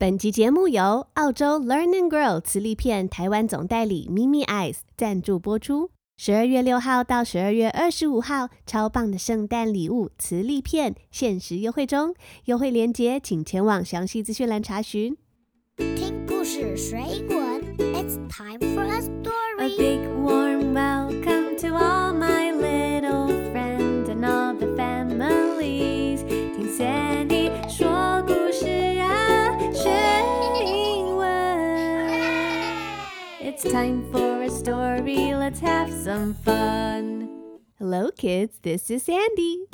本集节目由澳洲 Learn and Grow 磁力片台湾总代理 Mimi Eyes 赞助播出。十二月六号到十二月二十五号，超棒的圣诞礼物磁力片限时优惠中，优惠链接请前往详细资讯栏查询。听故事水滚，It's time for a A story. big warm It's time for a story. Let's have some fun. Hello, kids. This is Sandy.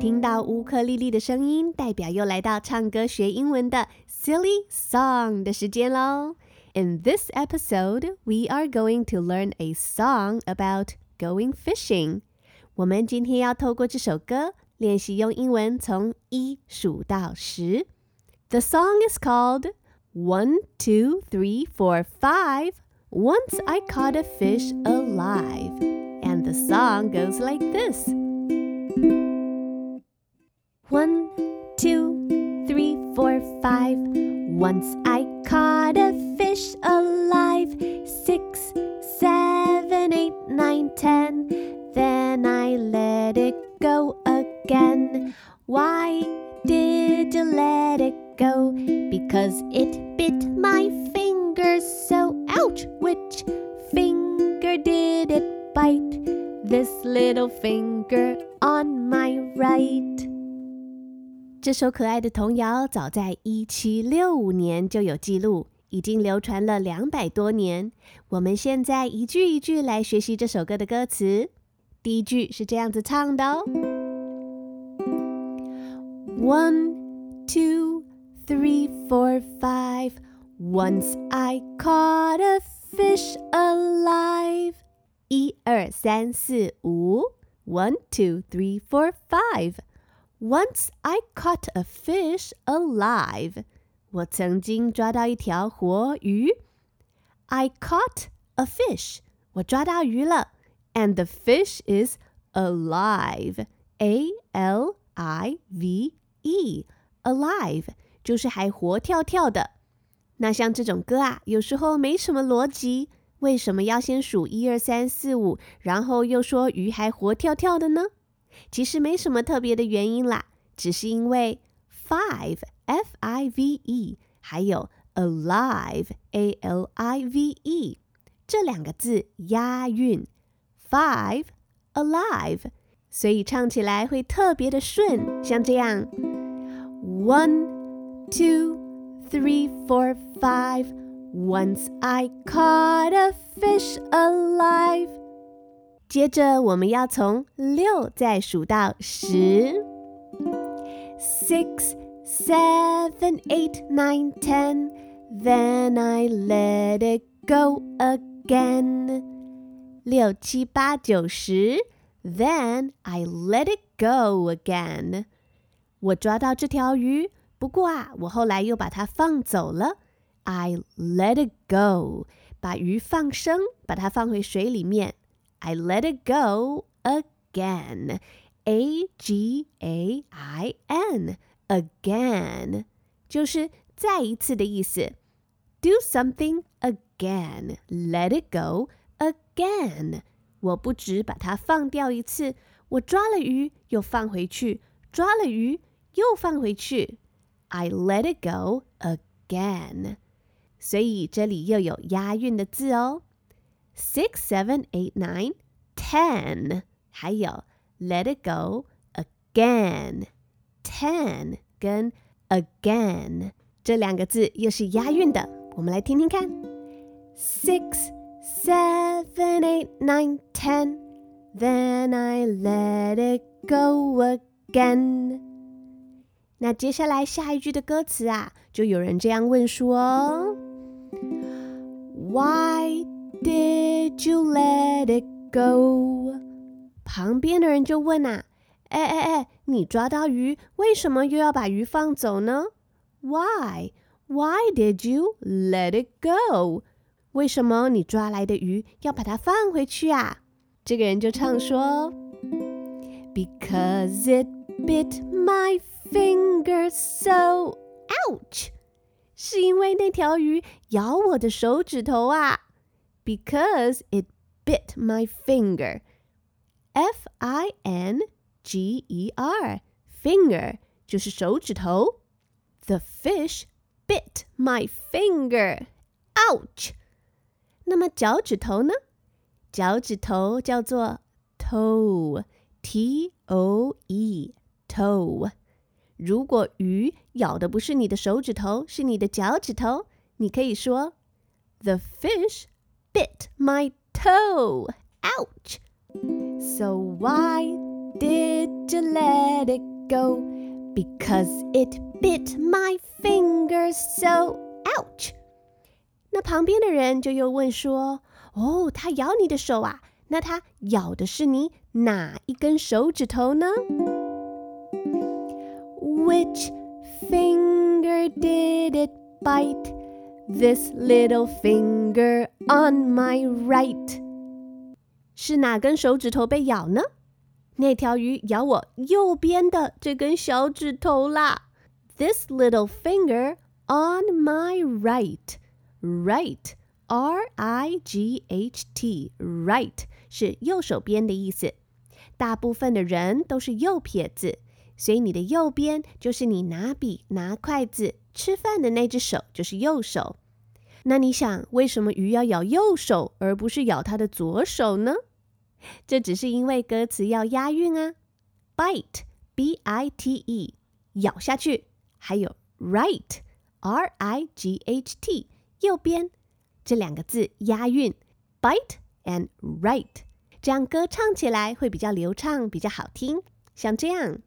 听到乌克丽丽的声音，代表又来到唱歌学英文的 Silly Song 的时间喽。In this episode, we are going to learn a song about going fishing. 我们今天要透过这首歌练习用英文从一数到十。The song is called one, Two, Three, Four, Five. Once I caught a fish alive. And the song goes like this. This little finger on my right. 这首可爱的童谣早在一七六五年就有记录，已经流传了两百多年。我们现在一句一句来学习这首歌的歌词。第一句是这样子唱的哦：One, two, three, four, five. Once I caught a fish alive. 一二三四五，One, two, three, four, five. Once I caught a fish alive. 我曾经抓到一条活鱼。I caught a fish. 我抓到鱼了。And the fish is alive. A L I V E. Alive 就是还活跳跳的。那像这种歌啊，有时候没什么逻辑， 为什么要先数一二三四五，然后又说鱼还活跳跳的呢？其实没什么特别的原因啦，只是因为 five f i v e 还有 alive a l i v e 这两个字押韵，five alive，所以唱起来会特别的顺，像这样，one two three four five。Once I caught a fish alive。接着我们要从六再数到十，six, seven, eight, nine, ten. Then I let it go again. 六七八九十，Then I let it go again. 我抓到这条鱼，不过啊，我后来又把它放走了。 I let it go，把鱼放生，把它放回水里面。I let it go again. A G A I N again 就是再一次的意思。Do something again. Let it go again. 我不止把它放掉一次，我抓了鱼又放回去，抓了鱼又放回去。I let it go again. 所以这里又有押韵的字哦。six, seven, eight, nine, ten，还有 let it go again。ten 跟 again 这两个字又是押韵的，我们来听听看。Six, seven, eight, nine, ten. Then I let it go again. 那接下来下一句的歌词啊，就有人这样问说 ：Why did you let it go？旁边的人就问啊：哎哎哎，你抓到鱼，为什么又要把鱼放走呢？Why? Why did you let it go? 为什么你抓来的鱼要把它放回去啊？这个人就唱说：Because it bit my finger so Ouch！ 是因为那条鱼咬我的手指头啊，because it bit my finger. F I N G E R finger 就是手指头。The fish bit my finger. Ouch！那么脚趾头呢？脚趾头叫做 toe，T O E，toe。 如果鱼咬的不是你的手指头，是你的脚趾头，你可以说 The fish bit my toe. Ouch! So why did you let it go? Because it bit my finger so. Ouch! 那旁边的人就又问说：“哦，它咬你的手啊？那它咬的是你哪一根手指头呢？” Which finger did it bite? This little finger on my right. 是哪根手指头被咬呢？那条鱼咬我右边的这根小指头啦。This little finger on my right. Right, R-I-G-H-T, right 是右手边的意思。大部分的人都是右撇子。 所以你的右边就是你拿笔、拿筷子、吃饭的那只手，就是右手。那你想，为什么鱼要咬右手而不是咬它的左手呢？这只是因为歌词要押韵啊。bite，b-i-t-e，咬下去；还有 right，r-i-g-h-t，右边，这两个字押韵，bite and right，这样歌唱起来会比较流畅，比较好听。像这样。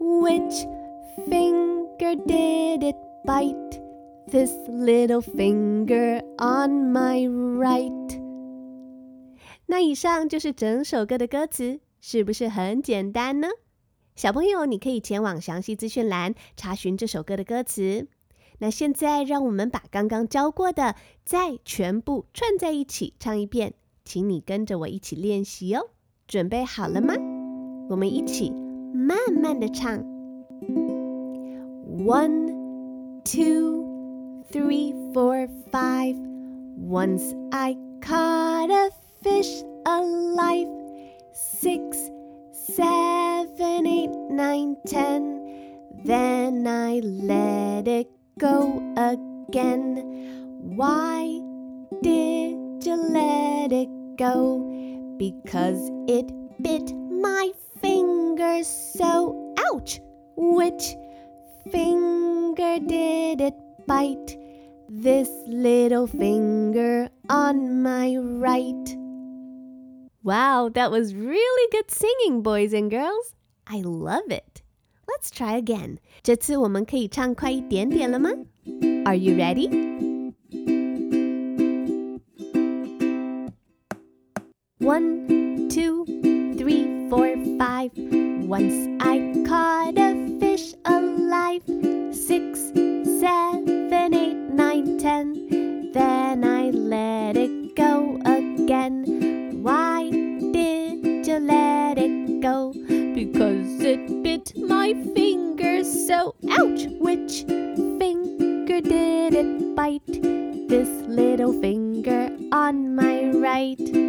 Which finger did it bite? This little finger on my right. 那以上就是整首歌的歌词，是不是很简单呢？小朋友，你可以前往详细资讯栏查询这首歌的歌词。那现在，让我们把刚刚教过的再全部串在一起唱一遍，请你跟着我一起练习哦。准备好了吗？我们一起。慢慢的唱。One, two, three, four, five. Once I caught a fish alive. Six, seven, eight, nine, ten. Then I let it go again. Why did you let it go? Because it bit my finger so ouch! Which finger did it bite? This little finger on my right. Wow, that was really good singing, boys and girls. I love it. Let's try again. 这次我们可以唱快一点点了吗？Are you ready? One, two, three, four, five. Once I caught a fish alive. Six, seven, eight, nine, ten. Then I let it go again. Why did you let it go? Because it bit my finger so ouch! Which finger did it bite? This little finger on my right.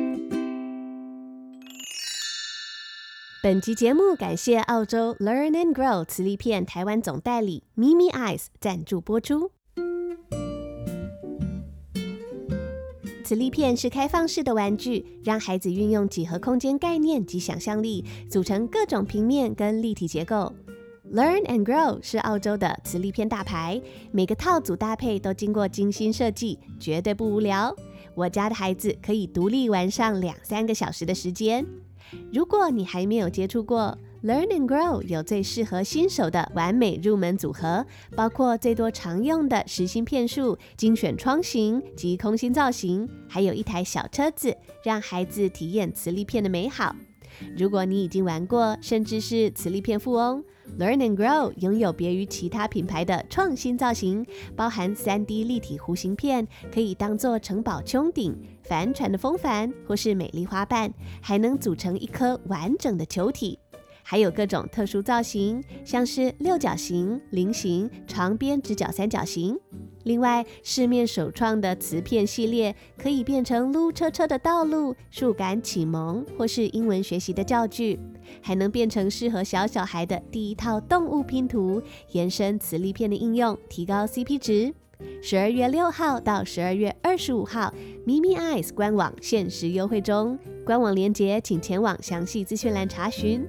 本集节目感谢澳洲 Learn and Grow 磁力片台湾总代理 Mimi Eyes 赞助播出。磁力片是开放式的玩具，让孩子运用几何空间概念及想象力，组成各种平面跟立体结构。Learn and Grow 是澳洲的磁力片大牌，每个套组搭配都经过精心设计，绝对不无聊。我家的孩子可以独立玩上两三个小时的时间。如果你还没有接触过 Learn and Grow，有最适合新手的完美入门组合，包括最多常用的实心片数、精选窗型及空心造型，还有一台小车子，让孩子体验磁力片的美好。如果你已经玩过，甚至是磁力片富翁，Learn and Grow 拥有别于其他品牌的创新造型，包含 3D 立体弧形片，可以当做城堡穹顶、帆船的风帆或是美丽花瓣，还能组成一颗完整的球体。还有各种特殊造型，像是六角形、菱形、长边直角三角形。另外，市面首创的磁片系列可以变成撸车车的道路、树感启蒙或是英文学习的教具，还能变成适合小小孩的第一套动物拼图，延伸磁力片的应用，提高 CP 值。十二月六号到十二月二十五号，咪咪 Eyes 官网限时优惠中，官网链接请前往详细资讯栏查询。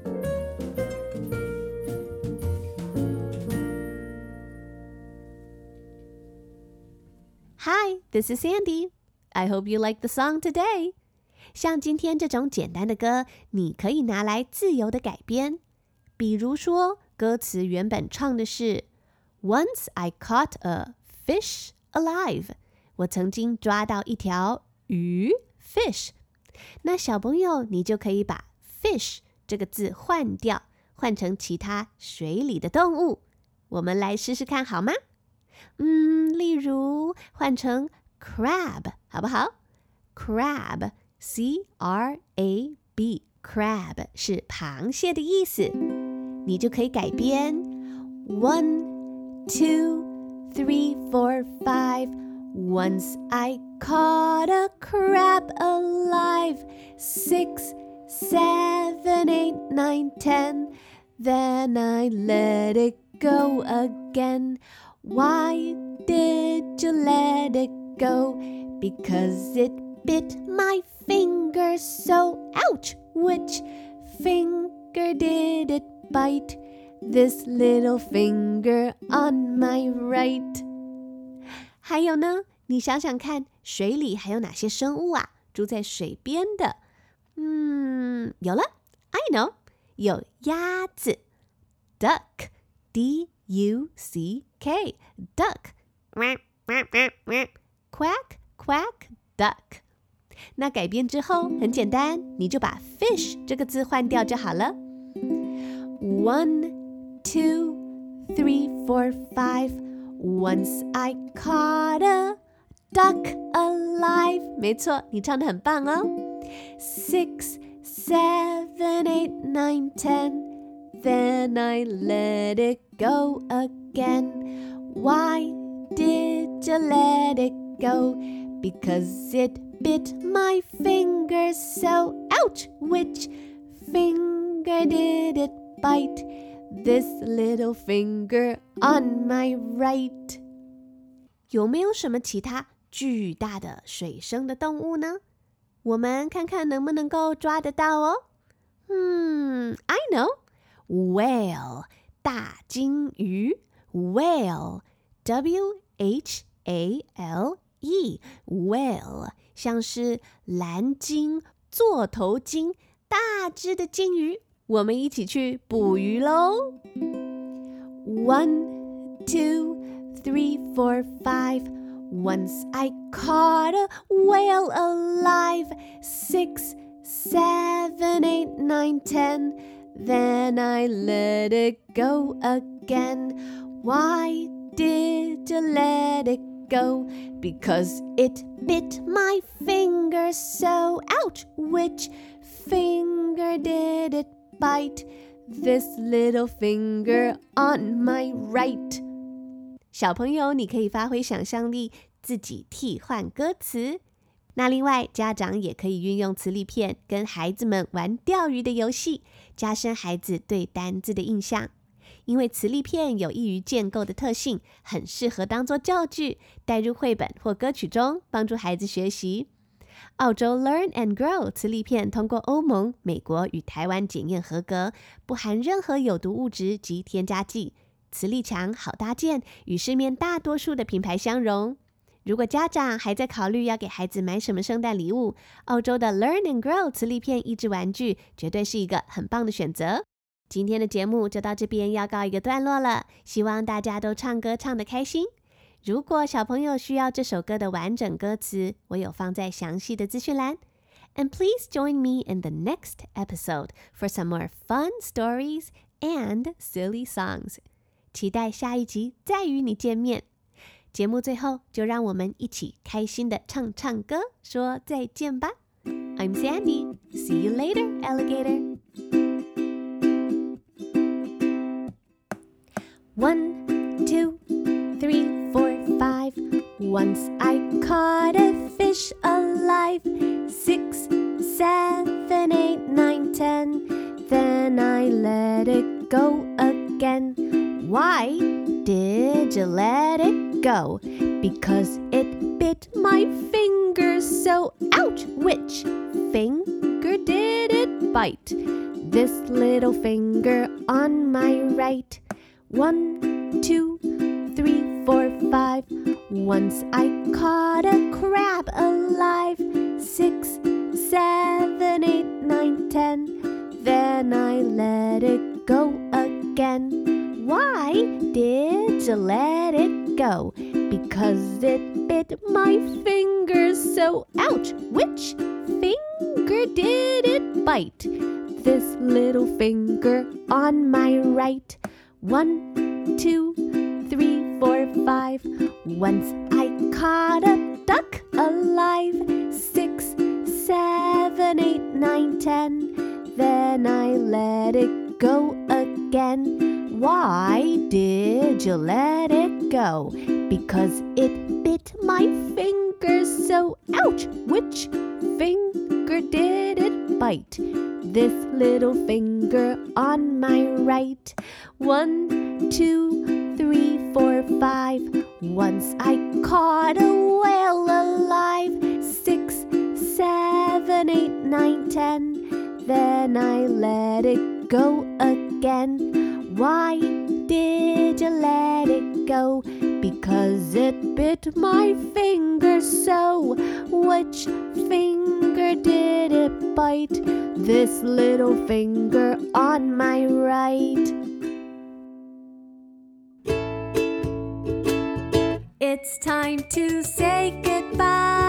This is Sandy. I hope you like the song today. 像今天这种简单的歌，你可以拿来自由的改编。比如说，歌词原本唱的是 "Once I caught a fish alive"，我曾经抓到一条鱼 fish。那小朋友，你就可以把 fish 这个字换掉，换成其他水里的动物。我们来试试看好吗？嗯，例如换成 crab 好不好？crab，c r a b，crab 是螃蟹的意思。你就可以改编 one two three four five。Once I caught a crab alive. Six, seven, eight, nine, ten. Then I let it go again. Why did you let it go? Because it bit my finger so. Ouch! Which finger did it bite? This little finger on my right. 还有呢，你想想看，水里还有哪些生物啊？住在水边的，嗯，有了，I know，有鸭子，duck，d u c k，duck，quack quack duck。那改编之后很简单，你就把 fish 这个字换掉就好了。One, two, three, four, five. Once I caught a duck alive. 没错，你唱的很棒哦。Six, seven, eight, nine, ten. Then I let it go again. Why did you let it go? Because it bit my finger so. Ouch! Which finger did it bite? This little finger on my right. 有没有什么其他巨大的水生的动物呢？我们看看能不能够抓得到哦。嗯，I know, whale 大金鱼，whale，W H A L E whale 像是蓝鲸、座头鲸，大只的金鱼。我们一起去捕鱼喽！One, two, three, four, five. Once I caught a whale alive. Six, seven, eight, nine, ten. Then I let it go again. Why did you let it go? Because it bit my finger so. Ouch! Which finger did it bite this little finger on my right。小朋友，你可以发挥想象力，自己替换歌词。那另外，家长也可以运用磁力片跟孩子们玩钓鱼的游戏，加深孩子对单字的印象。 因为磁力片有益于建构的特性，很适合当做教具带入绘本或歌曲中，帮助孩子学习。澳洲 Learn and Grow 磁力片通过欧盟、美国与台湾检验合格，不含任何有毒物质及添加剂，磁力强、好搭建，与市面大多数的品牌相容。如果家长还在考虑要给孩子买什么圣诞礼物，澳洲的 Learn and Grow 磁力片益智玩具绝对是一个很棒的选择。今天的节目就到这边要告一个段落了，希望大家都唱歌唱得开心。如果小朋友需要这首歌的完整歌词，我有放在详细的资讯栏。And please join me in the next episode for some more fun stories and silly songs。期待下一集再与你见面。节目最后，就让我们一起开心的唱唱歌，说再见吧。I'm Sandy. See you later, alligator. One, two, three, four, five. Once I caught a fish alive. Six, seven, eight, nine, ten. Then I let it go again. Why did you let it go? Because it bit my finger so ouch! Which finger did it bite? This little finger on my right. One, two, three, four, five. Once I caught a crab alive. Six, seven, eight, nine, ten. Then I let it go again. Why did you let it go? Because it bit my finger so ouch! Which finger did it bite? This little finger on my right. One, two, three, four, five. Once I caught a duck alive. Six, seven, eight, nine, ten. Then I let it go again. Why did you let it go? Because it bit my finger so ouch! This little finger on my right. One, two, three, four, five. Once I caught a whale alive. Six, seven, eight, nine, ten. Then I let it go again. Why did you let it go? Because it bit my finger so. Which finger This little finger on my right. It's time to say goodbye.